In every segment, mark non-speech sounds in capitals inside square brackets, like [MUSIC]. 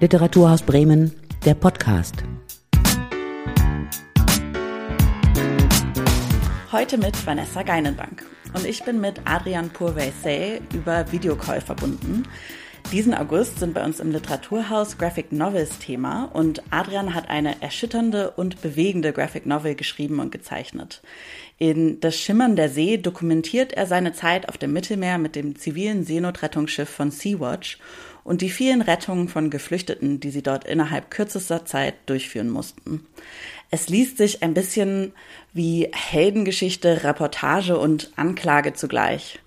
Literaturhaus Bremen, der Podcast. Heute mit Vanessa Geinenbank. Und ich bin mit Adrian Purvey über Videocall verbunden. Diesen August sind bei uns im Literaturhaus Graphic Novels Thema und Adrian hat eine erschütternde und bewegende Graphic Novel geschrieben und gezeichnet. In Das Schimmern der See dokumentiert er seine Zeit auf dem Mittelmeer mit dem zivilen Seenotrettungsschiff von Sea-Watch und die vielen Rettungen von Geflüchteten, die sie dort innerhalb kürzester Zeit durchführen mussten. Es liest sich ein bisschen wie Heldengeschichte, Reportage und Anklage zugleich.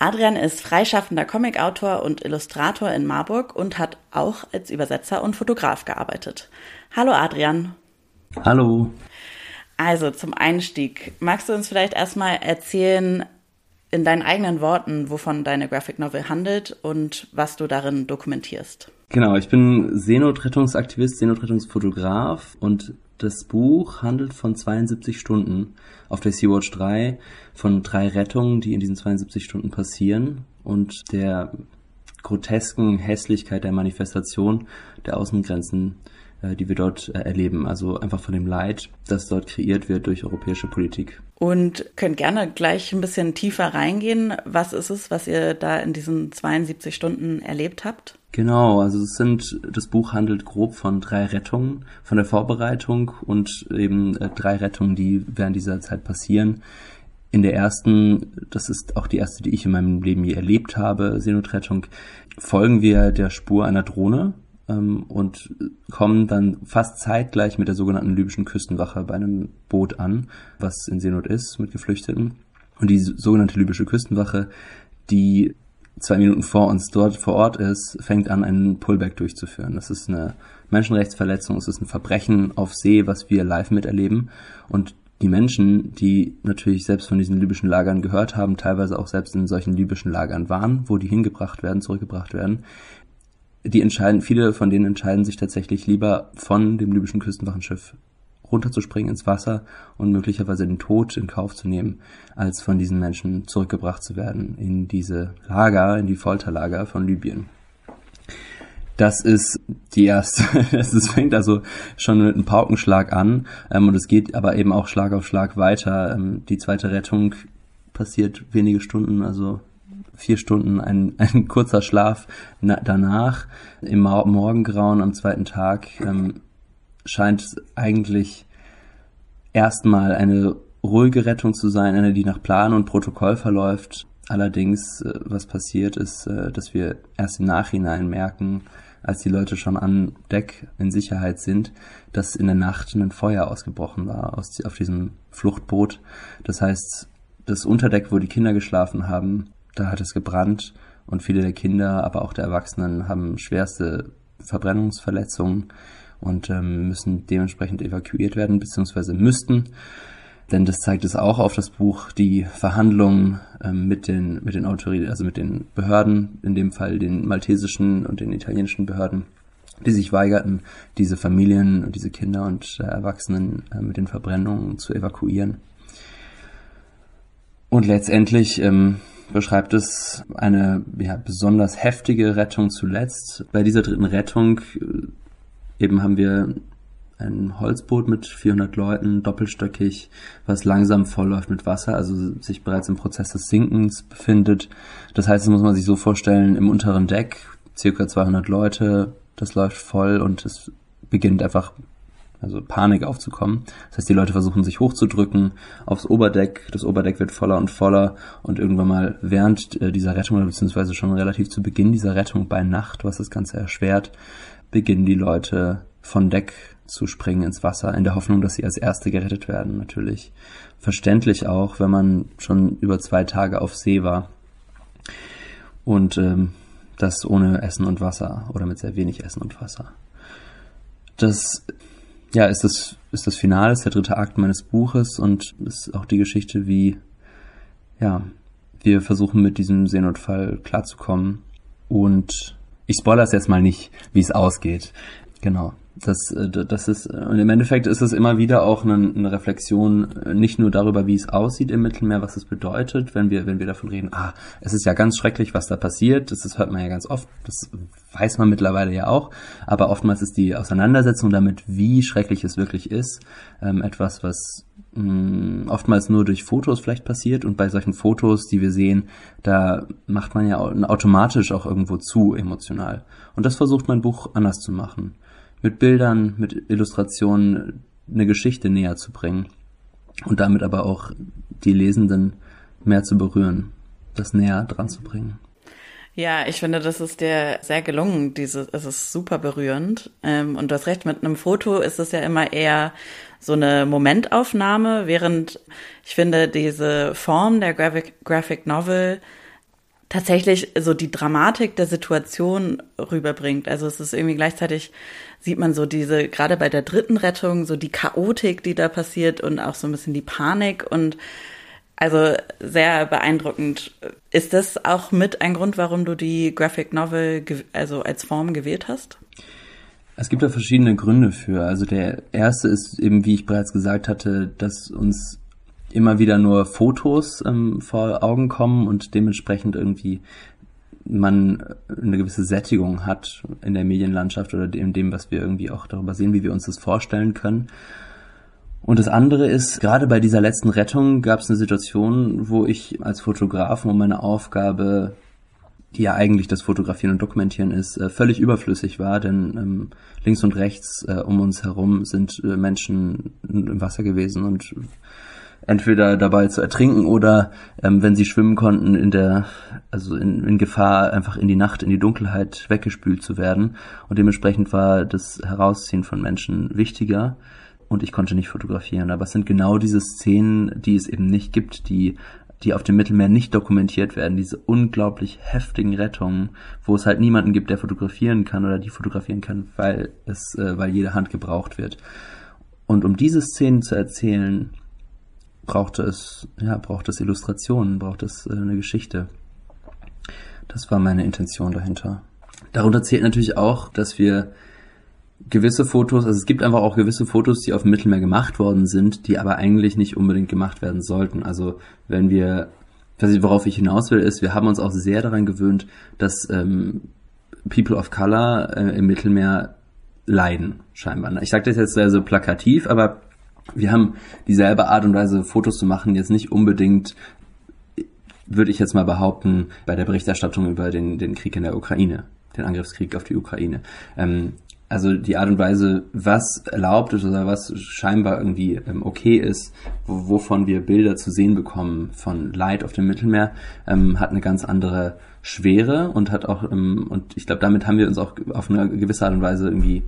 Adrian ist freischaffender Comicautor und Illustrator in Marburg und hat auch als Übersetzer und Fotograf gearbeitet. Hallo Adrian. Hallo. Also zum Einstieg, magst du uns vielleicht erstmal erzählen, in deinen eigenen Worten, wovon deine Graphic Novel handelt und was du darin dokumentierst. Genau, ich bin Seenotrettungsaktivist, Seenotrettungsfotograf und das Buch handelt von 72 Stunden auf der Sea-Watch 3, von drei Rettungen, die in diesen 72 Stunden passieren und der grotesken Hässlichkeit der Manifestation der Außengrenzen die wir dort äh, erleben. Also einfach von dem Leid, das dort kreiert wird durch europäische Politik. Und könnt gerne gleich ein bisschen tiefer reingehen. Was ist es, was ihr da in diesen 72 Stunden erlebt habt? Genau, also es sind, das Buch handelt grob von drei Rettungen, von der Vorbereitung und eben äh, drei Rettungen, die während dieser Zeit passieren. In der ersten, das ist auch die erste, die ich in meinem Leben je erlebt habe, Seenotrettung, folgen wir der Spur einer Drohne, ähm, und kommen dann fast zeitgleich mit der sogenannten libyschen Küstenwache bei einem Boot an, was in Seenot ist mit Geflüchteten. Und die sogenannte libysche Küstenwache, die zwei Minuten vor uns dort vor Ort ist, fängt an, einen Pullback durchzuführen. Das ist eine Menschenrechtsverletzung, es ist ein Verbrechen auf See, was wir live miterleben. Und die Menschen, die natürlich selbst von diesen libyschen Lagern gehört haben, teilweise auch selbst in solchen libyschen Lagern waren, wo die hingebracht werden, zurückgebracht werden, die entscheiden, viele von denen entscheiden sich tatsächlich lieber von dem libyschen Küstenwachenschiff runterzuspringen ins Wasser und möglicherweise den Tod in Kauf zu nehmen, als von diesen Menschen zurückgebracht zu werden in diese Lager, in die Folterlager von Libyen. Das ist die erste, [LAUGHS] es fängt also schon mit einem Paukenschlag an ähm, und es geht aber eben auch Schlag auf Schlag weiter. Ähm, die zweite Rettung passiert wenige Stunden, also vier Stunden ein, [LAUGHS] ein kurzer Schlaf na, danach. Im Morgengrauen am zweiten Tag ähm, scheint eigentlich erstmal eine ruhige Rettung zu sein, eine, die nach Plan und Protokoll verläuft. Allerdings, äh, was passiert ist, äh, dass wir erst im Nachhinein merken, als die Leute schon an Deck in Sicherheit sind, dass in der Nacht ein Feuer ausgebrochen war aus, auf diesem Fluchtboot. Das heißt, das Unterdeck, wo die Kinder geschlafen haben, da hat es gebrannt und viele der Kinder, aber auch der Erwachsenen haben schwerste Verbrennungsverletzungen und ähm, müssen dementsprechend evakuiert werden, beziehungsweise müssten. Denn das zeigt es auch auf das Buch, die Verhandlungen ähm, mit den, mit den Autoritäten, also mit den Behörden, in dem Fall den maltesischen und den italienischen Behörden, die sich weigerten, diese Familien und diese Kinder und äh, Erwachsenen äh, mit den Verbrennungen zu evakuieren. Und letztendlich ähm, beschreibt es eine ja, besonders heftige Rettung zuletzt. Bei dieser dritten Rettung äh, eben haben wir ein Holzboot mit 400 Leuten, doppelstöckig, was langsam vollläuft mit Wasser, also sich bereits im Prozess des Sinkens befindet. Das heißt, das muss man sich so vorstellen, im unteren Deck circa 200 Leute, das läuft voll und es beginnt einfach also Panik aufzukommen. Das heißt, die Leute versuchen sich hochzudrücken aufs Oberdeck. Das Oberdeck wird voller und voller und irgendwann mal während äh, dieser Rettung, beziehungsweise schon relativ zu Beginn dieser Rettung bei Nacht, was das Ganze erschwert, beginnen die Leute von Deck zu springen ins Wasser, in der Hoffnung, dass sie als Erste gerettet werden, natürlich. Verständlich auch, wenn man schon über zwei Tage auf See war. Und ähm, das ohne Essen und Wasser oder mit sehr wenig Essen und Wasser. Das ja, ist das, ist das Finale, ist der dritte Akt meines Buches und ist auch die Geschichte, wie, ja, wir versuchen mit diesem Seenotfall klarzukommen. Und ich spoilere es jetzt mal nicht, wie es ausgeht. Genau. Das, äh, das ist, und im Endeffekt ist es immer wieder auch eine, eine, Reflexion, äh, nicht nur darüber, wie es aussieht im Mittelmeer, was es bedeutet, wenn wir, wenn wir davon reden, ah, es ist ja ganz schrecklich, was da passiert, das, das hört man ja ganz oft, das weiß man mittlerweile ja auch, aber oftmals ist die Auseinandersetzung damit, wie schrecklich es wirklich ist, ähm, etwas, was mh, mm, oftmals nur durch Fotos vielleicht passiert. Und bei solchen Fotos, die wir sehen, da macht man ja automatisch auch irgendwo zu emotional. Und das versucht mein Buch anders zu machen mit Bildern, mit Illustrationen eine Geschichte näher zu bringen und damit aber auch die Lesenden mehr zu berühren, das näher dran zu bringen. Ja, ich finde, das ist dir sehr gelungen. Diese, es ist super berührend. Ähm, und du hast recht, mit einem Foto ist es ja immer eher so eine Momentaufnahme, während ich finde, diese Form der Graphic, Graphic Novel tatsächlich so die Dramatik der Situation rüberbringt. Also es ist irgendwie gleichzeitig sieht man so diese, gerade bei der dritten Rettung, so die Chaotik, die da passiert und auch so ein bisschen die Panik und also sehr beeindruckend. Ist das auch mit ein Grund, warum du die Graphic Novel also als Form gewählt hast? Es gibt da verschiedene Gründe für. Also der erste ist eben, wie ich bereits gesagt hatte, dass uns immer wieder nur Fotos ähm, vor Augen kommen und dementsprechend irgendwie man eine gewisse Sättigung hat in der Medienlandschaft oder in dem, was wir irgendwie auch darüber sehen, wie wir uns das vorstellen können. Und das andere ist, gerade bei dieser letzten Rettung gab es eine Situation, wo ich als Fotograf, wo meine Aufgabe, die ja eigentlich das Fotografieren und Dokumentieren ist, äh, völlig überflüssig war, denn ähm, links und rechts äh, um uns herum sind äh, Menschen im Wasser gewesen und entweder dabei zu ertrinken oder ähm, wenn sie schwimmen konnten in der also in, in Gefahr einfach in die Nacht in die Dunkelheit weggespült zu werden. Und dementsprechend war das Herausziehen von Menschen wichtiger. Und ich konnte nicht fotografieren. Aber es sind genau diese Szenen die es eben nicht gibt die die auf dem Mittelmeer nicht dokumentiert werden, diese unglaublich heftigen Rettungen, wo es halt niemanden gibt, der fotografieren kann oder die fotografieren kann, weil es, äh, weil jede Hand gebraucht wird. Und um diese Szenen zu erzählen, brauchte es, ja, braucht es Illustrationen, braucht es äh, eine Geschichte. Das war meine Intention dahinter. Darunter zählt natürlich auch, dass wir gewisse Fotos, also es gibt einfach auch gewisse Fotos, die auf dem Mittelmeer gemacht worden sind, die aber eigentlich nicht unbedingt gemacht werden sollten. Also wenn wir, worauf ich hinaus will, ist, wir haben uns auch sehr daran gewöhnt, dass ähm, People of Color äh, im Mittelmeer leiden, scheinbar. Ich sage das jetzt sehr so plakativ, aber wir haben dieselbe Art und Weise, Fotos zu machen, jetzt nicht unbedingt, würde ich jetzt mal behaupten, bei der Berichterstattung über den, den Krieg in der Ukraine, den Angriffskrieg auf die Ukraine. Ähm, also die Art und Weise, was erlaubt ist oder was scheinbar irgendwie ähm, okay ist, wo, wovon wir Bilder zu sehen bekommen von Leid auf dem Mittelmeer, ähm, hat eine ganz andere Schwere und hat auch, ähm, und ich glaube, damit haben wir uns auch auf eine gewisse Art und Weise irgendwie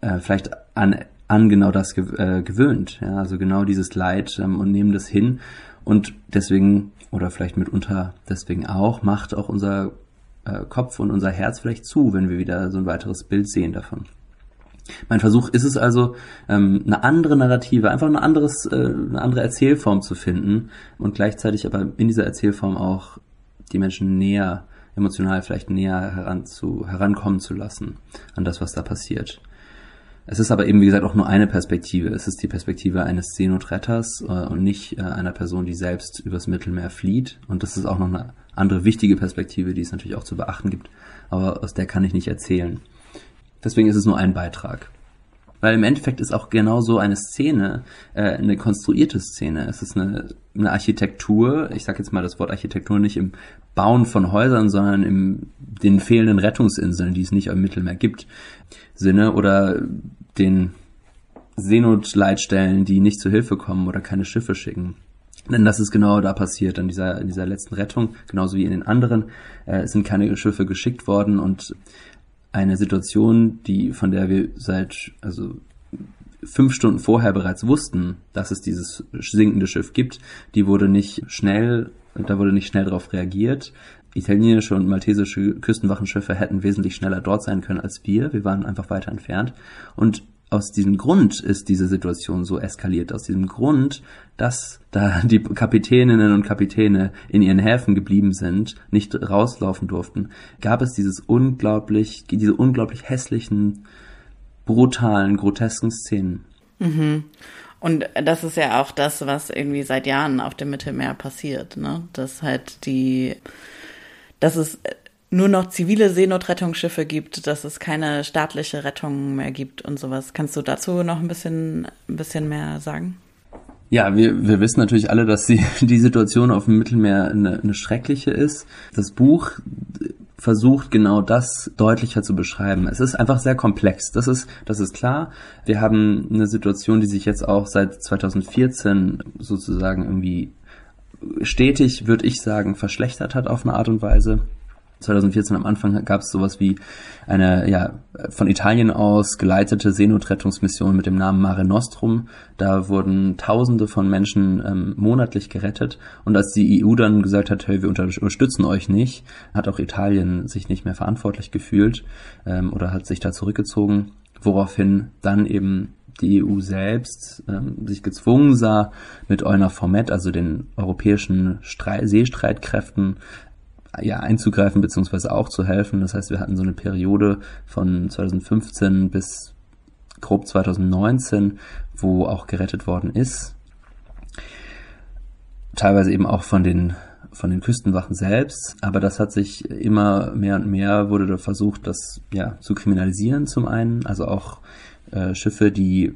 äh, vielleicht an an genau das äh, gewöhnt. Ja, also genau dieses Leid ähm, und nehmen das hin. Und deswegen, oder vielleicht mitunter deswegen auch, macht auch unser äh, Kopf und unser Herz vielleicht zu, wenn wir wieder so ein weiteres Bild sehen davon. Mein Versuch ist es also, ähm, eine andere Narrative, einfach eine, anderes, äh, eine andere Erzählform zu finden und gleichzeitig aber in dieser Erzählform auch die Menschen näher, emotional vielleicht näher heran zu, herankommen zu lassen an das, was da passiert. Es ist aber eben, wie gesagt, auch nur eine Perspektive. Es ist die Perspektive eines Seenotretters äh, und nicht äh, einer Person, die selbst übers Mittelmeer flieht. Und das ist auch noch eine andere wichtige Perspektive, die es natürlich auch zu beachten gibt. Aber aus der kann ich nicht erzählen. Deswegen ist es nur ein Beitrag. Weil im Endeffekt ist auch genau so eine Szene äh, eine konstruierte Szene. Es ist eine, eine Architektur, ich sage jetzt mal das Wort Architektur nicht im Bauen von Häusern, sondern im den fehlenden Rettungsinseln, die es nicht im Mittelmeer gibt, Sinne oder den Seenotleitstellen, die nicht zur Hilfe kommen oder keine Schiffe schicken. Denn das ist genau da passiert, an dieser, in dieser letzten Rettung, genauso wie in den anderen, äh, sind keine Schiffe geschickt worden und eine Situation, die, von der wir seit, also fünf Stunden vorher bereits wussten, dass es dieses sinkende Schiff gibt, die wurde nicht schnell, da wurde nicht schnell darauf reagiert. Italienische und maltesische Küstenwachenschiffe hätten wesentlich schneller dort sein können als wir. Wir waren einfach weiter entfernt. Und aus diesem Grund ist diese Situation so eskaliert. Aus diesem Grund, dass da die Kapitäninnen und Kapitäne in ihren Häfen geblieben sind, nicht rauslaufen durften, gab es dieses unglaublich, diese unglaublich hässlichen brutalen, grotesken Szenen. Mhm. Und das ist ja auch das, was irgendwie seit Jahren auf dem Mittelmeer passiert, ne? Dass halt die, dass es nur noch zivile Seenotrettungsschiffe gibt, dass es keine staatliche Rettung mehr gibt und sowas. Kannst du dazu noch ein bisschen, ein bisschen mehr sagen? Ja, wir, wir wissen natürlich alle, dass die, [LAUGHS] die Situation auf dem Mittelmeer eine, eine schreckliche ist. Das Buch versucht genau das deutlicher zu beschreiben. Es ist einfach sehr komplex. Das ist, das ist klar. Wir haben eine Situation, die sich jetzt auch seit 2014 sozusagen irgendwie stetig, würde ich sagen, verschlechtert hat auf eine Art und Weise. 2014 am Anfang gab es sowas wie eine ja von Italien aus geleitete Seenotrettungsmission mit dem Namen Mare Nostrum. Da wurden Tausende von Menschen ähm, monatlich gerettet. Und als die EU dann gesagt hat, hey, wir unterstützen euch nicht, hat auch Italien sich nicht mehr verantwortlich gefühlt ähm, oder hat sich da zurückgezogen, woraufhin dann eben die EU selbst ähm, sich gezwungen sah, mit Euler Format, also den europäischen Streit Seestreitkräften, ja, einzugreifen beziehungsweise auch zu helfen. Das heißt, wir hatten so eine Periode von 2015 bis grob 2019, wo auch gerettet worden ist. Teilweise eben auch von den von den Küstenwachen selbst, aber das hat sich immer mehr und mehr wurde da versucht, das ja zu kriminalisieren zum einen, also auch äh, Schiffe, die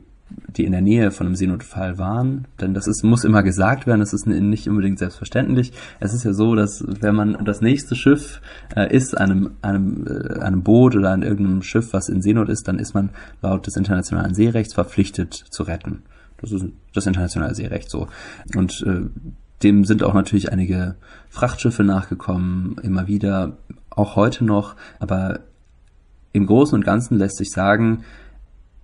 die in der Nähe von einem Seenotfall waren. Denn das ist, muss immer gesagt werden, das ist nicht unbedingt selbstverständlich. Es ist ja so, dass wenn man das nächste Schiff äh, ist, einem, einem, äh, einem Boot oder an irgendeinem Schiff, was in Seenot ist, dann ist man laut des internationalen Seerechts verpflichtet zu retten. Das ist das internationale Seerecht so. Und äh, dem sind auch natürlich einige Frachtschiffe nachgekommen, immer wieder, auch heute noch. Aber im Großen und Ganzen lässt sich sagen,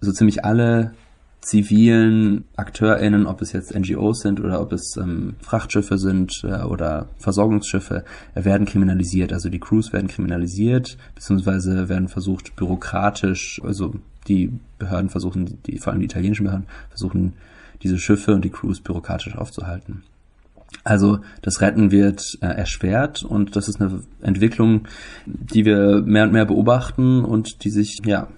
so ziemlich alle zivilen AkteurInnen, ob es jetzt NGOs sind oder ob es ähm, Frachtschiffe sind äh, oder Versorgungsschiffe, äh, werden kriminalisiert. Also die Crews werden kriminalisiert, beziehungsweise werden versucht bürokratisch, also die Behörden versuchen, die, vor allem die italienischen Behörden, versuchen diese Schiffe und die Crews bürokratisch aufzuhalten. Also das Retten wird äh, erschwert und das ist eine Entwicklung, die wir mehr und mehr beobachten und die sich ja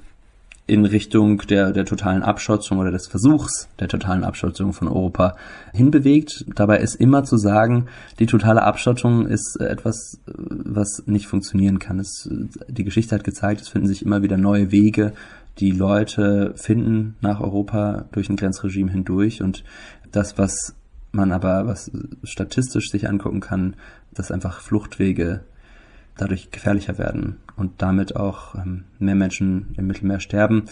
in Richtung der, der totalen Abschotzung oder des Versuchs der totalen Abschottung von Europa hinbewegt. Dabei ist immer zu sagen, die totale Abschottung ist etwas, was nicht funktionieren kann. Es, die Geschichte hat gezeigt, es finden sich immer wieder neue Wege, die Leute finden nach Europa durch ein Grenzregime hindurch und das, was man aber, was statistisch sich angucken kann, dass einfach Fluchtwege dadurch gefährlicher werden und damit auch ähm, mehr Menschen im Mittelmeer sterben.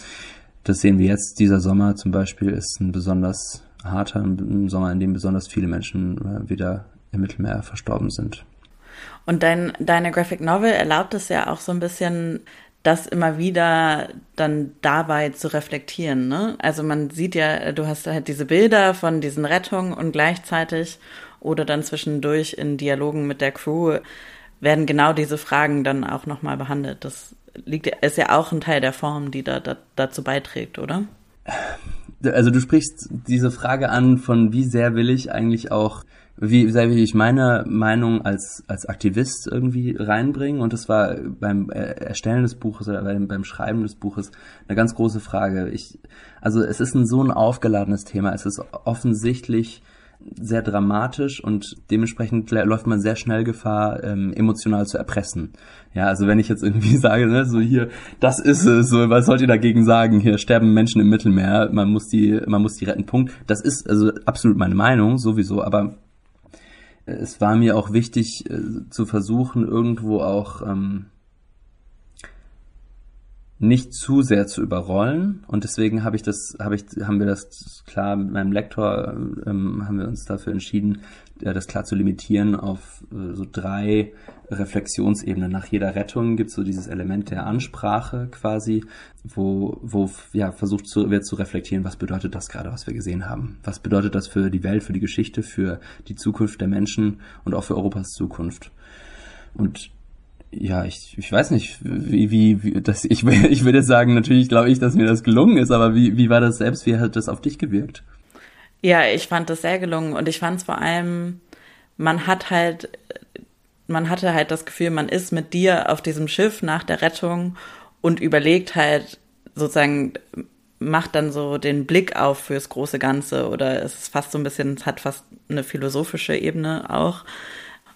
Das sehen wir jetzt. Dieser Sommer zum Beispiel ist ein besonders harter Sommer, in dem besonders viele Menschen äh, wieder im Mittelmeer verstorben sind. Und dein, deine Graphic Novel erlaubt es ja auch so ein bisschen, das immer wieder dann dabei zu reflektieren. Ne? Also man sieht ja, du hast halt diese Bilder von diesen Rettungen und gleichzeitig oder dann zwischendurch in Dialogen mit der Crew werden genau diese Fragen dann auch nochmal behandelt. Das liegt, ist ja auch ein Teil der Form, die da, da dazu beiträgt, oder? Also du sprichst diese Frage an, von wie sehr will ich eigentlich auch, wie sehr will ich meine Meinung als, als Aktivist irgendwie reinbringen. Und das war beim Erstellen des Buches oder beim, beim Schreiben des Buches eine ganz große Frage. Ich, also es ist ein so ein aufgeladenes Thema. Es ist offensichtlich sehr dramatisch und dementsprechend läuft man sehr schnell Gefahr, ähm, emotional zu erpressen. Ja, also wenn ich jetzt irgendwie [LAUGHS] sage, ne, so hier, das ist es, so, was sollt ihr dagegen sagen? Hier sterben Menschen im Mittelmeer, man muss die, man muss die retten, Punkt. Das ist also absolut meine Meinung, sowieso, aber es war mir auch wichtig äh, zu versuchen, irgendwo auch ähm, nicht zu sehr zu überrollen. Und deswegen habe ich das habe ich haben wir das klar mit meinem Lektor ähm, haben wir uns dafür entschieden äh, das klar zu limitieren auf äh, so drei Reflexionsebenen. Nach jeder Rettung gibt es so dieses Element der Ansprache quasi wo wo ja versucht zu, wird zu reflektieren was bedeutet das gerade was wir gesehen haben? Was bedeutet das für die Welt für die Geschichte für die Zukunft der Menschen und auch für Europas Zukunft? Und ja, ich, ich weiß nicht, wie, wie, wie das, ich, ich würde sagen, natürlich glaube ich, dass mir das gelungen ist, aber wie, wie war das selbst? Wie hat das auf dich gewirkt? Ja, ich fand das sehr gelungen und ich fand es vor allem, man hat halt, man hatte halt das Gefühl, man ist mit dir auf diesem Schiff nach der Rettung und überlegt halt sozusagen macht dann so den Blick auf fürs große Ganze oder es ist fast so ein bisschen, es hat fast eine philosophische Ebene auch.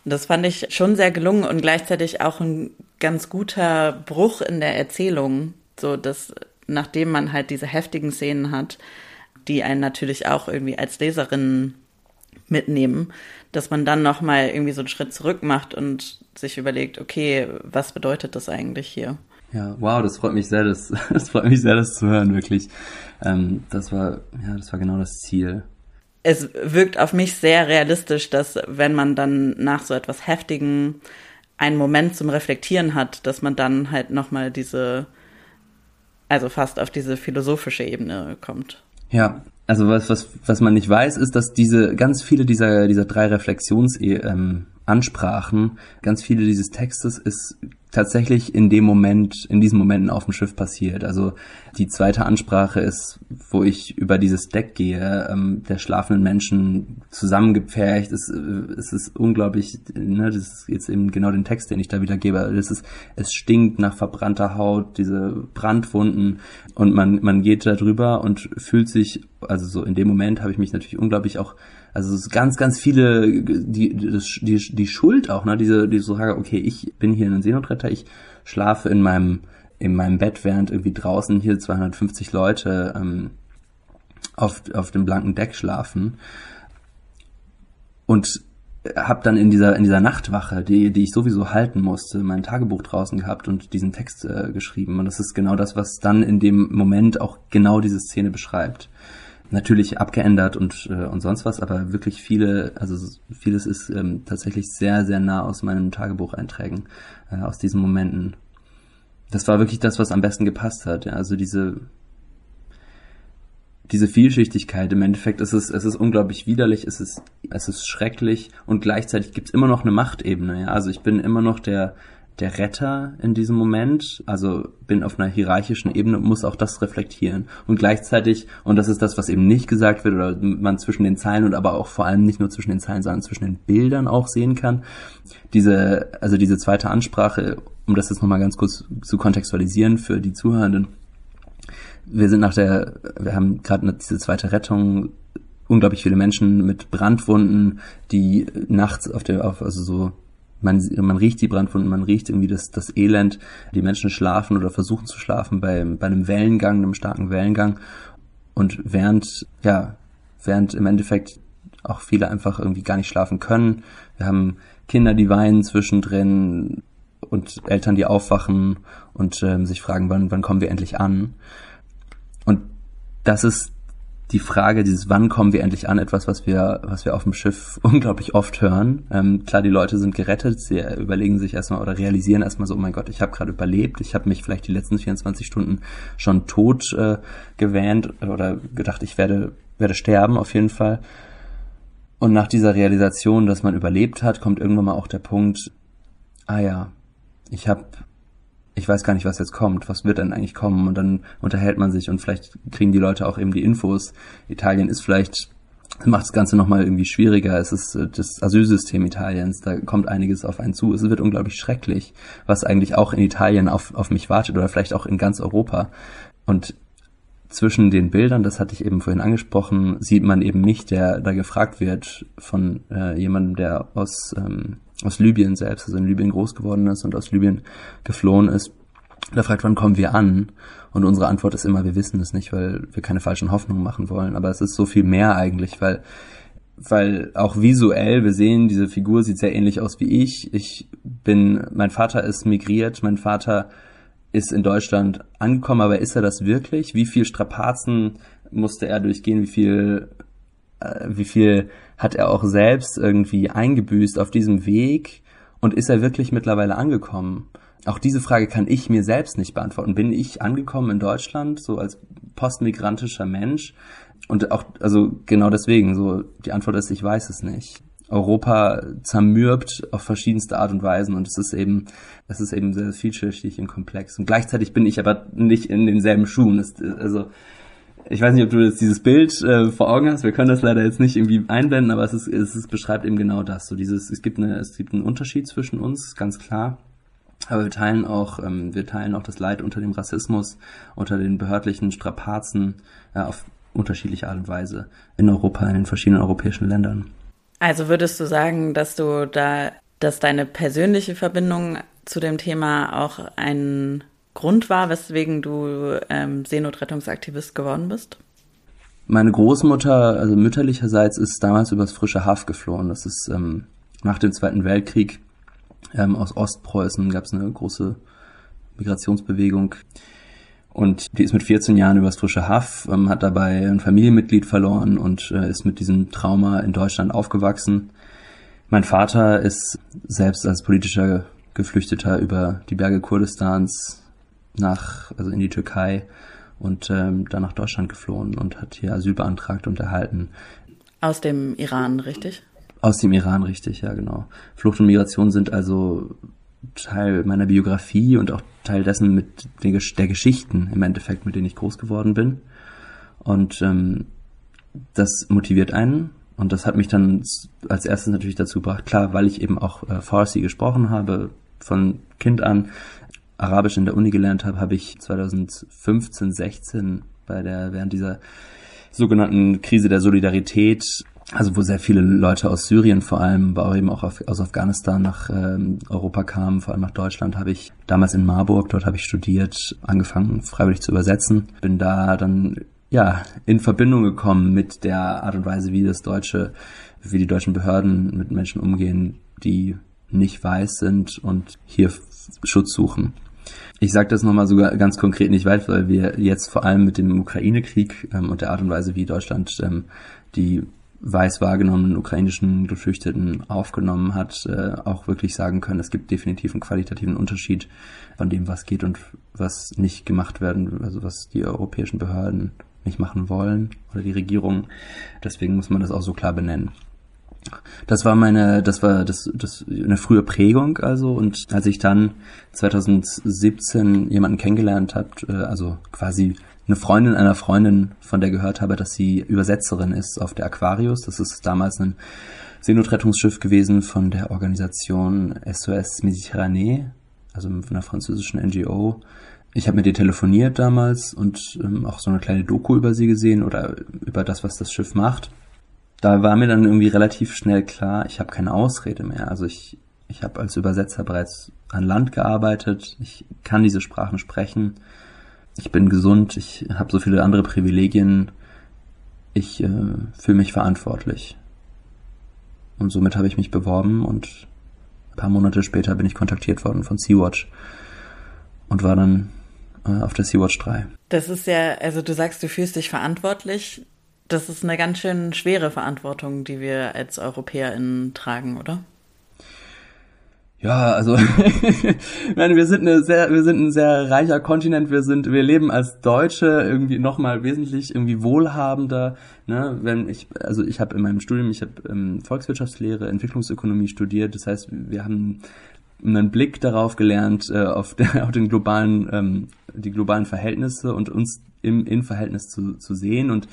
Und das fand ich schon sehr gelungen und gleichzeitig auch ein ganz guter Bruch in der Erzählung, so dass nachdem man halt diese heftigen Szenen hat, die einen natürlich auch irgendwie als Leserin mitnehmen, dass man dann noch mal irgendwie so einen Schritt zurück macht und sich überlegt, okay, was bedeutet das eigentlich hier? Ja, wow, das freut mich sehr, das, [LAUGHS] das freut mich sehr, das zu hören, wirklich. Ähm, das war, ja, das war genau das Ziel. Es wirkt auf mich sehr realistisch, dass wenn man dann nach so etwas Heftigen einen Moment zum Reflektieren hat, dass man dann halt nochmal diese, also fast auf diese philosophische Ebene kommt. Ja, also was, was, was man nicht weiß, ist, dass diese, ganz viele dieser, dieser drei Reflexions, ähm, Ansprachen, ganz viele dieses Textes ist tatsächlich in dem Moment, in diesen Momenten auf dem Schiff passiert. Also die zweite Ansprache ist, wo ich über dieses Deck gehe, ähm, der schlafenden Menschen zusammengepfercht. Es, äh, es ist unglaublich, ne, das ist jetzt eben genau den Text, den ich da wiedergebe. Es ist, es stinkt nach verbrannter Haut, diese Brandwunden und man, man geht da drüber und fühlt sich, also so in dem Moment habe ich mich natürlich unglaublich auch also ganz, ganz viele, die, die, die Schuld auch, ne, diese, die so sagen, okay, ich bin hier ein Seenotretter, ich schlafe in meinem, in meinem Bett, während irgendwie draußen hier 250 Leute ähm, auf, auf dem blanken Deck schlafen. Und habe dann in dieser in dieser Nachtwache, die die ich sowieso halten musste, mein Tagebuch draußen gehabt und diesen Text äh, geschrieben. Und das ist genau das, was dann in dem Moment auch genau diese Szene beschreibt natürlich abgeändert und, äh, und sonst was, aber wirklich viele, also vieles ist ähm, tatsächlich sehr, sehr nah aus meinen Tagebucheinträgen, äh, aus diesen Momenten. Das war wirklich das, was am besten gepasst hat. Ja? Also diese, diese Vielschichtigkeit, im Endeffekt ist es, es ist unglaublich widerlich, es ist, es ist schrecklich und gleichzeitig gibt es immer noch eine Machtebene. Ja? Also ich bin immer noch der, der Retter in diesem Moment, also bin auf einer hierarchischen Ebene und muss auch das reflektieren. Und gleichzeitig, und das ist das, was eben nicht gesagt wird oder man zwischen den Zeilen und aber auch vor allem nicht nur zwischen den Zeilen, sondern zwischen den Bildern auch sehen kann, diese, also diese zweite Ansprache, um das jetzt nochmal ganz kurz zu kontextualisieren für die Zuhörenden. Wir sind nach der, wir haben gerade diese zweite Rettung unglaublich viele Menschen mit Brandwunden, die nachts auf der, auf, also so man, man riecht die Brandwunden, man riecht irgendwie das, das Elend. Die Menschen schlafen oder versuchen zu schlafen bei, bei einem Wellengang, einem starken Wellengang. Und während, ja, während im Endeffekt auch viele einfach irgendwie gar nicht schlafen können. Wir haben Kinder, die weinen zwischendrin und Eltern, die aufwachen und ähm, sich fragen, wann, wann kommen wir endlich an. Und das ist die Frage, dieses wann kommen wir endlich an, etwas, was wir, was wir auf dem Schiff [LAUGHS] unglaublich oft hören. Ähm, klar, die Leute sind gerettet, sie überlegen sich erstmal oder realisieren erstmal so, oh mein Gott, ich habe gerade überlebt, ich habe mich vielleicht die letzten 24 Stunden schon tot äh, gewähnt oder gedacht, ich werde, werde sterben auf jeden Fall. Und nach dieser Realisation, dass man überlebt hat, kommt irgendwann mal auch der Punkt, ah ja, ich habe ich weiß gar nicht, was jetzt kommt, was wird denn eigentlich kommen und dann unterhält man sich und vielleicht kriegen die Leute auch eben die Infos. Italien ist vielleicht macht das Ganze nochmal irgendwie schwieriger. Es ist äh, das Asylsystem Italiens, da kommt einiges auf einen zu. Es wird unglaublich schrecklich, was eigentlich auch in Italien auf, auf mich wartet oder vielleicht auch in ganz Europa. Und zwischen den Bildern, das hatte ich eben vorhin angesprochen, sieht man eben nicht, der da gefragt wird von äh, jemandem, der aus ähm, aus Libyen selbst, also in Libyen groß geworden ist und aus Libyen geflohen ist, der fragt, wann kommen wir an? Und unsere Antwort ist immer, wir wissen es nicht, weil wir keine falschen Hoffnungen machen wollen. Aber es ist so viel mehr eigentlich, weil, weil auch visuell, wir sehen, diese Figur sieht sehr ähnlich aus wie ich. Ich bin, mein Vater ist migriert, mein Vater ist in Deutschland angekommen, aber ist er das wirklich? Wie viel Strapazen musste er durchgehen? Wie viel, wie viel hat er auch selbst irgendwie eingebüßt auf diesem Weg und ist er wirklich mittlerweile angekommen? Auch diese Frage kann ich mir selbst nicht beantworten. Bin ich angekommen in Deutschland, so als postmigrantischer Mensch? Und auch, also genau deswegen, so die Antwort ist, ich weiß es nicht. Europa zermürbt auf verschiedenste Art und Weisen und es ist eben, es ist eben sehr vielschichtig und komplex. Und gleichzeitig bin ich aber nicht in denselben Schuhen. Es, also ich weiß nicht, ob du jetzt dieses Bild äh, vor Augen hast. Wir können das leider jetzt nicht irgendwie einblenden, aber es ist, es beschreibt eben genau das. So dieses, es gibt eine, es gibt einen Unterschied zwischen uns, ganz klar. Aber wir teilen auch, ähm, wir teilen auch das Leid unter dem Rassismus, unter den behördlichen Strapazen äh, auf unterschiedliche Art und Weise in Europa, in den verschiedenen europäischen Ländern. Also würdest du sagen, dass du da, dass deine persönliche Verbindung zu dem Thema auch ein Grund war, weswegen du ähm, Seenotrettungsaktivist geworden bist? Meine Großmutter, also mütterlicherseits, ist damals übers frische Haff geflohen. Das ist ähm, nach dem Zweiten Weltkrieg ähm, aus Ostpreußen gab es eine große Migrationsbewegung. Und die ist mit 14 Jahren übers frische Haff, ähm, hat dabei ein Familienmitglied verloren und äh, ist mit diesem Trauma in Deutschland aufgewachsen. Mein Vater ist selbst als politischer Geflüchteter über die Berge Kurdistans nach, also in die Türkei und ähm, dann nach Deutschland geflohen und hat hier Asyl beantragt und erhalten. Aus dem Iran, richtig? Aus dem Iran, richtig, ja, genau. Flucht und Migration sind also Teil meiner Biografie und auch Teil dessen mit der, Geschichten im Endeffekt, mit denen ich groß geworden bin. Und ähm, das motiviert einen und das hat mich dann als erstes natürlich dazu gebracht, klar, weil ich eben auch äh, Farsi gesprochen habe, von Kind an Arabisch in der Uni gelernt habe, habe ich 2015, 16 bei der, während dieser sogenannten Krise der Solidarität also wo sehr viele Leute aus Syrien vor allem, aber eben auch aus Afghanistan nach ähm, Europa kamen, vor allem nach Deutschland, habe ich damals in Marburg, dort habe ich studiert, angefangen freiwillig zu übersetzen, bin da dann ja in Verbindung gekommen mit der Art und Weise, wie das deutsche, wie die deutschen Behörden mit Menschen umgehen, die nicht weiß sind und hier Schutz suchen. Ich sage das nochmal sogar ganz konkret nicht weit, weil wir jetzt vor allem mit dem Ukraine-Krieg ähm, und der Art und Weise, wie Deutschland ähm, die weiß wahrgenommenen ukrainischen Geflüchteten aufgenommen hat, äh, auch wirklich sagen können, es gibt definitiv einen qualitativen Unterschied von dem, was geht und was nicht gemacht werden, also was die europäischen Behörden nicht machen wollen oder die Regierung. Deswegen muss man das auch so klar benennen. Das war meine, das war das, das eine frühe Prägung also und als ich dann 2017 jemanden kennengelernt habe, äh, also quasi eine Freundin einer Freundin, von der gehört habe, dass sie Übersetzerin ist auf der Aquarius. Das ist damals ein Seenotrettungsschiff gewesen von der Organisation SOS Méditerranée, also von einer französischen NGO. Ich habe mit ihr telefoniert damals und ähm, auch so eine kleine Doku über sie gesehen oder über das, was das Schiff macht. Da war mir dann irgendwie relativ schnell klar, ich habe keine Ausrede mehr. Also ich, ich habe als Übersetzer bereits an Land gearbeitet, ich kann diese Sprachen sprechen ich bin gesund, ich habe so viele andere Privilegien, ich äh, fühle mich verantwortlich. Und somit habe ich mich beworben und ein paar Monate später bin ich kontaktiert worden von Sea-Watch und war dann äh, auf der Sea-Watch 3. Das ist ja, also du sagst, du fühlst dich verantwortlich. Das ist eine ganz schön schwere Verantwortung, die wir als EuropäerInnen tragen, oder? Ja, also [LAUGHS] nein, wir sind eine sehr, wir sind ein sehr reicher Kontinent. Wir sind, wir leben als Deutsche irgendwie nochmal wesentlich irgendwie wohlhabender. Ne? Wenn ich, also ich habe in meinem Studium, ich habe ähm, Volkswirtschaftslehre, Entwicklungsökonomie studiert. Das heißt, wir haben einen Blick darauf gelernt äh, auf, der, [LAUGHS] auf den globalen, ähm, die globalen Verhältnisse und uns im in Verhältnis zu, zu sehen. Und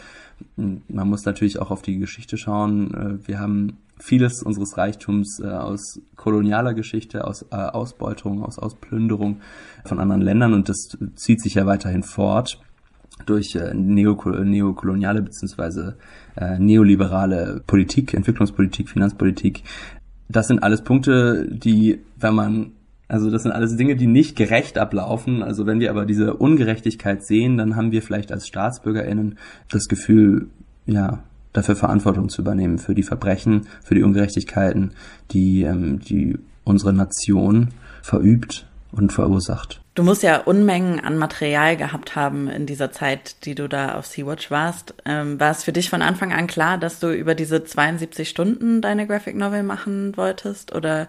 man muss natürlich auch auf die Geschichte schauen. Äh, wir haben vieles unseres Reichtums äh, aus kolonialer Geschichte, aus äh, Ausbeutung, aus Ausplünderung von anderen Ländern und das zieht sich ja weiterhin fort durch neokoloniale äh, neoliberale Politik, Entwicklungspolitik, Finanzpolitik. Das sind alles Punkte, die, wenn man also das sind alles Dinge, die nicht gerecht ablaufen. Also wenn wir aber diese Ungerechtigkeit sehen, dann haben wir vielleicht als Staatsbürgerinnen das Gefühl, ja, dafür Verantwortung zu übernehmen, für die Verbrechen, für die Ungerechtigkeiten, die, ähm, die unsere Nation verübt und verursacht. Du musst ja Unmengen an Material gehabt haben in dieser Zeit, die du da auf Sea-Watch warst. Ähm, war es für dich von Anfang an klar, dass du über diese 72 Stunden deine Graphic Novel machen wolltest? Oder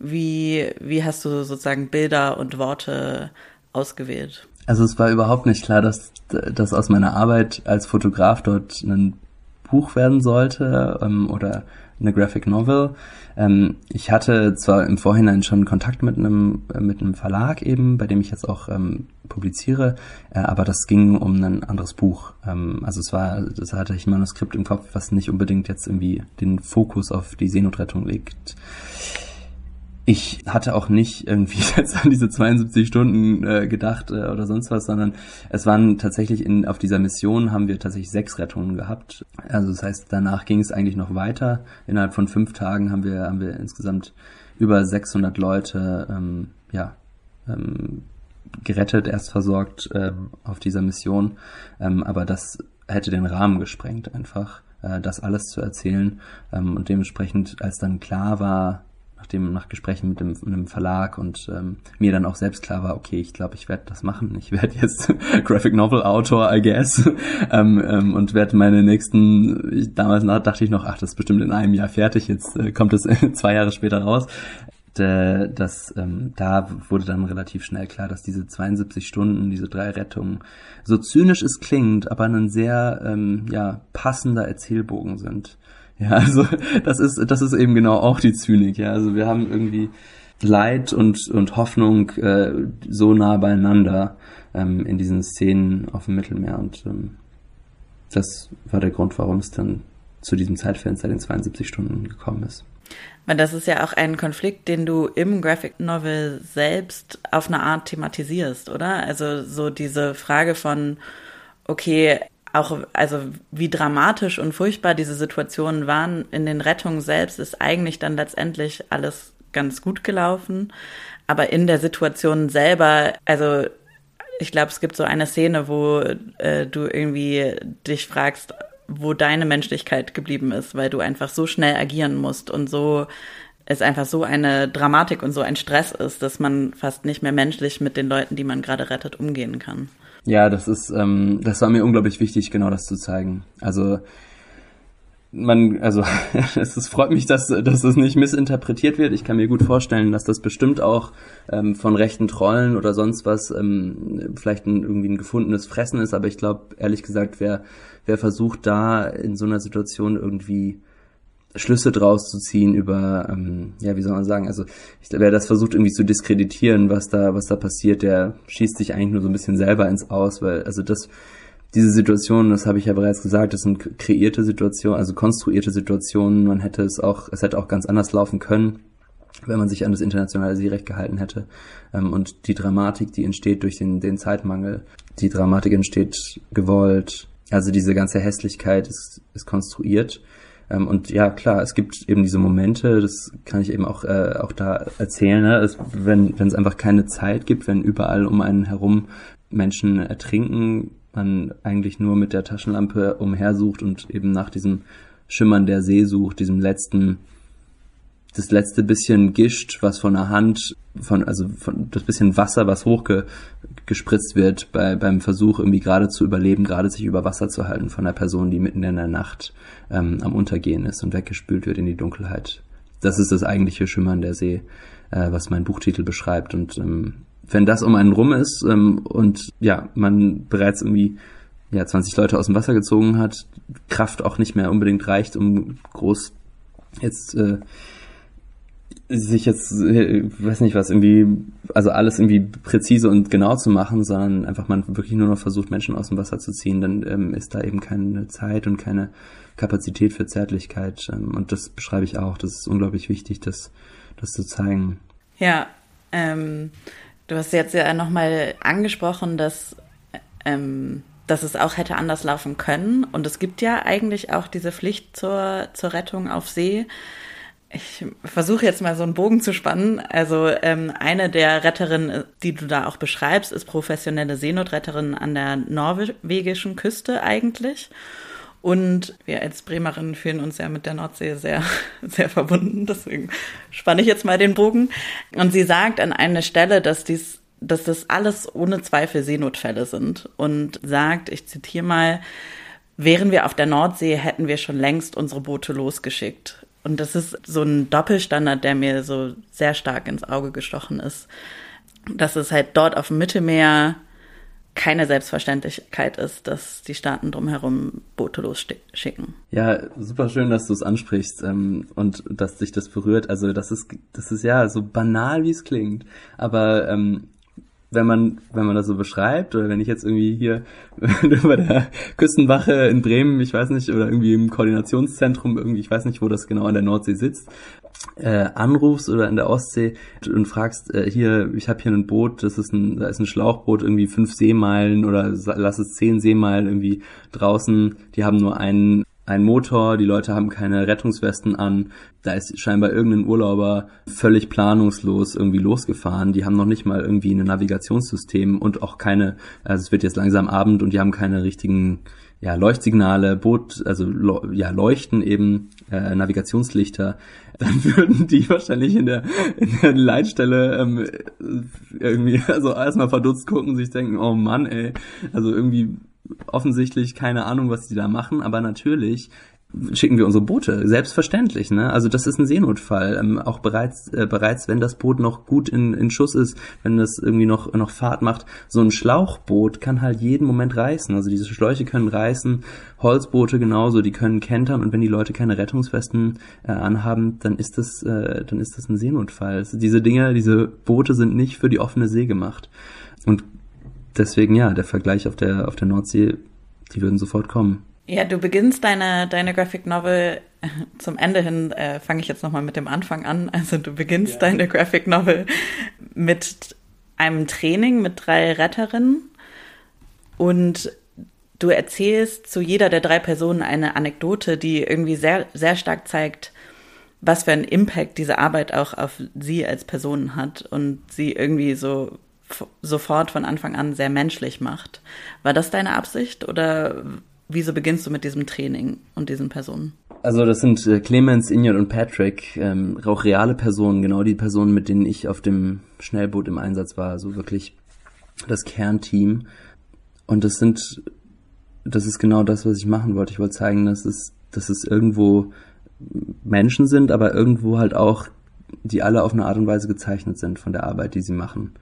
wie, wie hast du sozusagen Bilder und Worte ausgewählt? Also es war überhaupt nicht klar, dass, dass aus meiner Arbeit als Fotograf dort ein Buch werden sollte ähm, oder eine Graphic Novel. Ähm, ich hatte zwar im Vorhinein schon Kontakt mit einem mit einem Verlag eben, bei dem ich jetzt auch ähm, publiziere, äh, aber das ging um ein anderes Buch. Ähm, also es war, das hatte ich ein Manuskript im Kopf, was nicht unbedingt jetzt irgendwie den Fokus auf die Seenotrettung legt. Ich hatte auch nicht irgendwie [LAUGHS] jetzt an diese 72 Stunden äh, gedacht äh, oder sonst was, sondern es waren tatsächlich in, auf dieser Mission haben wir tatsächlich sechs Rettungen gehabt. Also das heißt, danach ging es eigentlich noch weiter. Innerhalb von fünf Tagen haben wir, haben wir insgesamt über 600 Leute, ähm, ja, ähm, gerettet, erst versorgt ähm, auf dieser Mission. Ähm, aber das hätte den Rahmen gesprengt einfach, äh, das alles zu erzählen. Ähm, und dementsprechend, als dann klar war, nachdem nach Gesprächen mit dem, mit dem Verlag und ähm, mir dann auch selbst klar war, okay, ich glaube, ich werde das machen. Ich werde jetzt [LAUGHS] Graphic Novel Autor, I guess, [LAUGHS] ähm, ähm, und werde meine nächsten. Ich, damals dachte ich noch, ach, das ist bestimmt in einem Jahr fertig. Jetzt äh, kommt es [LAUGHS] zwei Jahre später raus. Äh, das, ähm, da wurde dann relativ schnell klar, dass diese 72 Stunden, diese drei Rettungen, so zynisch es klingt, aber ein sehr ähm, ja, passender Erzählbogen sind. Ja, also das ist, das ist eben genau auch die Zynik, ja. Also wir haben irgendwie Leid und, und Hoffnung äh, so nah beieinander ähm, in diesen Szenen auf dem Mittelmeer und ähm, das war der Grund, warum es dann zu diesem Zeitfenster den 72 Stunden gekommen ist. Weil das ist ja auch ein Konflikt, den du im Graphic Novel selbst auf eine Art thematisierst, oder? Also so diese Frage von, okay, auch, also wie dramatisch und furchtbar diese Situationen waren in den Rettungen selbst, ist eigentlich dann letztendlich alles ganz gut gelaufen. Aber in der Situation selber, also ich glaube, es gibt so eine Szene, wo äh, du irgendwie dich fragst, wo deine Menschlichkeit geblieben ist, weil du einfach so schnell agieren musst und so es einfach so eine Dramatik und so ein Stress ist, dass man fast nicht mehr menschlich mit den Leuten, die man gerade rettet, umgehen kann. Ja, das ist, ähm, das war mir unglaublich wichtig, genau das zu zeigen. Also man, also [LAUGHS] es ist, freut mich, dass, dass es nicht missinterpretiert wird. Ich kann mir gut vorstellen, dass das bestimmt auch ähm, von rechten Trollen oder sonst was ähm, vielleicht ein, irgendwie ein gefundenes Fressen ist. Aber ich glaube, ehrlich gesagt, wer, wer versucht da in so einer Situation irgendwie Schlüsse draus zu ziehen über, ähm, ja, wie soll man sagen, also ich, wer das versucht irgendwie zu diskreditieren, was da, was da passiert, der schießt sich eigentlich nur so ein bisschen selber ins Aus, weil, also das, diese Situation, das habe ich ja bereits gesagt, das sind kreierte Situationen, also konstruierte Situationen, man hätte es auch, es hätte auch ganz anders laufen können, wenn man sich an das internationale Seerecht gehalten hätte. Ähm, und die Dramatik, die entsteht durch den, den Zeitmangel, die Dramatik entsteht gewollt, also diese ganze Hässlichkeit ist, ist konstruiert ähm, und ja, klar, es gibt eben diese Momente, das kann ich eben auch, äh, auch da erzählen, ne? es, wenn wenn es einfach keine Zeit gibt, wenn überall um einen herum Menschen ertrinken, man eigentlich nur mit der Taschenlampe umhersucht und eben nach diesem Schimmern der See sucht, diesem letzten das letzte bisschen Gischt, was von der Hand, von, also von das bisschen Wasser, was hochgespritzt wird bei, beim Versuch irgendwie gerade zu überleben, gerade sich über Wasser zu halten von einer Person, die mitten in der Nacht ähm, am Untergehen ist und weggespült wird in die Dunkelheit. Das ist das eigentliche Schimmern der See, äh, was mein Buchtitel beschreibt. Und ähm, wenn das um einen rum ist ähm, und ja, man bereits irgendwie ja, 20 Leute aus dem Wasser gezogen hat, Kraft auch nicht mehr unbedingt reicht, um groß jetzt äh, sich jetzt, äh, weiß nicht was, irgendwie, also alles irgendwie präzise und genau zu machen, sondern einfach man wirklich nur noch versucht, Menschen aus dem Wasser zu ziehen, dann ähm, ist da eben keine Zeit und keine Kapazität für Zärtlichkeit. Ähm, und das beschreibe ich auch. Das ist unglaublich wichtig, das, das zu zeigen. Ja, ähm, du hast jetzt ja nochmal angesprochen, dass, ähm, dass es auch hätte anders laufen können. Und es gibt ja eigentlich auch diese Pflicht zur, zur Rettung auf See ich versuche jetzt mal so einen Bogen zu spannen. Also ähm, eine der Retterinnen, die du da auch beschreibst, ist professionelle Seenotretterin an der norwegischen Küste eigentlich. Und wir als Bremerinnen fühlen uns ja mit der Nordsee sehr, [LAUGHS] sehr verbunden. Deswegen spanne ich jetzt mal den Bogen. Und sie sagt an einer Stelle, dass dies, dass das alles ohne Zweifel Seenotfälle sind. Und sagt, ich zitiere mal, wären wir auf der Nordsee, hätten wir schon längst unsere Boote losgeschickt. Und das ist so ein Doppelstandard, der mir so sehr stark ins Auge gestochen ist. Dass es halt dort auf dem Mittelmeer keine Selbstverständlichkeit ist, dass die Staaten drumherum Boote losschicken. Ja, super schön, dass du es ansprichst ähm, und dass dich das berührt. Also das ist, das ist ja so banal, wie es klingt. Aber ähm, wenn man, wenn man das so beschreibt, oder wenn ich jetzt irgendwie hier [LAUGHS] bei der Küstenwache in Bremen, ich weiß nicht, oder irgendwie im Koordinationszentrum, irgendwie, ich weiß nicht, wo das genau an der Nordsee sitzt, äh, anrufst oder in der Ostsee und fragst, äh, hier, ich habe hier ein Boot, das ist ein, da ist ein Schlauchboot, irgendwie fünf Seemeilen oder lass es zehn Seemeilen irgendwie draußen, die haben nur einen ein Motor, die Leute haben keine Rettungswesten an. Da ist scheinbar irgendein Urlauber völlig planungslos irgendwie losgefahren. Die haben noch nicht mal irgendwie ein Navigationssystem und auch keine, also es wird jetzt langsam Abend und die haben keine richtigen ja, Leuchtsignale, Boot, also ja, Leuchten eben, äh, Navigationslichter, [LAUGHS] dann würden die wahrscheinlich in der, in der Leitstelle ähm, irgendwie [LAUGHS] also erstmal verdutzt gucken, sich denken, oh Mann, ey, also irgendwie offensichtlich keine Ahnung, was die da machen, aber natürlich schicken wir unsere Boote, selbstverständlich. Ne? Also das ist ein Seenotfall. Ähm, auch bereits, äh, bereits, wenn das Boot noch gut in, in Schuss ist, wenn das irgendwie noch, noch Fahrt macht, so ein Schlauchboot kann halt jeden Moment reißen. Also diese Schläuche können reißen, Holzboote genauso, die können kentern und wenn die Leute keine Rettungswesten äh, anhaben, dann ist das, äh, dann ist das ein Seenotfall. Also diese Dinge, diese Boote sind nicht für die offene See gemacht. Und deswegen ja, der Vergleich auf der, auf der Nordsee, die würden sofort kommen. Ja, du beginnst deine, deine Graphic Novel [LAUGHS] zum Ende hin, äh, fange ich jetzt nochmal mit dem Anfang an. Also du beginnst ja. deine Graphic Novel mit einem Training mit drei Retterinnen und du erzählst zu jeder der drei Personen eine Anekdote, die irgendwie sehr, sehr stark zeigt, was für einen Impact diese Arbeit auch auf sie als Person hat und sie irgendwie so sofort von Anfang an sehr menschlich macht. War das deine Absicht oder wieso beginnst du mit diesem Training und diesen Personen? Also das sind äh, Clemens, Inyot und Patrick, ähm, auch reale Personen, genau die Personen, mit denen ich auf dem Schnellboot im Einsatz war, also wirklich das Kernteam. Und das sind, das ist genau das, was ich machen wollte. Ich wollte zeigen, dass es, dass es irgendwo Menschen sind, aber irgendwo halt auch, die alle auf eine Art und Weise gezeichnet sind von der Arbeit, die sie machen.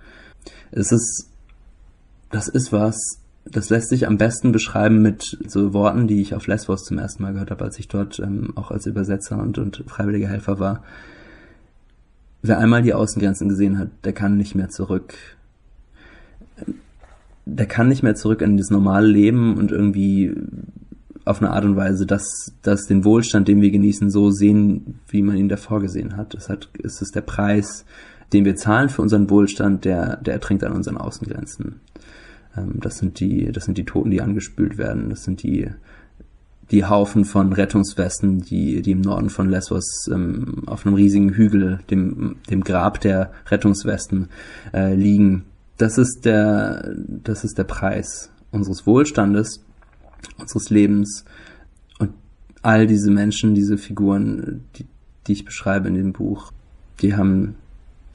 Es ist, das ist was, das lässt sich am besten beschreiben mit so Worten, die ich auf Lesbos zum ersten Mal gehört habe, als ich dort ähm, auch als Übersetzer und, und freiwilliger Helfer war. Wer einmal die Außengrenzen gesehen hat, der kann nicht mehr zurück. Der kann nicht mehr zurück in das normale Leben und irgendwie auf eine Art und Weise, dass, dass den Wohlstand, den wir genießen, so sehen, wie man ihn davor gesehen hat. Es hat, es ist der Preis, den wir zahlen für unseren Wohlstand, der, der ertrinkt an unseren Außengrenzen. Ähm, das sind die, das sind die Toten, die angespült werden. Das sind die, die Haufen von Rettungswesten, die, die im Norden von Lesbos ähm, auf einem riesigen Hügel, dem, dem Grab der Rettungswesten, äh, liegen. Das ist der, das ist der Preis unseres Wohlstandes, unseres Lebens und all diese Menschen, diese Figuren, die, die ich beschreibe in dem Buch, die haben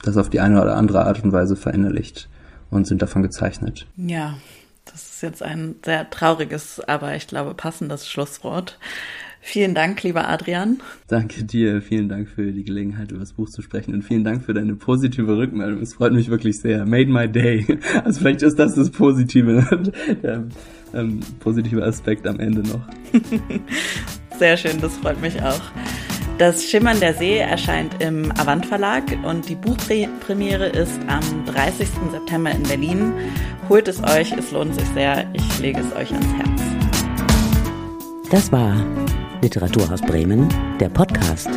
das auf die eine oder andere Art und Weise verinnerlicht und sind davon gezeichnet. Ja, das ist jetzt ein sehr trauriges, aber ich glaube passendes Schlusswort. Vielen Dank, lieber Adrian. Danke dir, vielen Dank für die Gelegenheit, über das Buch zu sprechen und vielen Dank für deine positive Rückmeldung. Es freut mich wirklich sehr. Made my day. Also vielleicht ist das das Positive, [LAUGHS] der ähm, positive Aspekt am Ende noch. [LAUGHS] Sehr schön, das freut mich auch. Das Schimmern der See erscheint im Avant Verlag und die Buchpremiere ist am 30. September in Berlin. Holt es euch, es lohnt sich sehr. Ich lege es euch ans Herz. Das war Literaturhaus Bremen, der Podcast.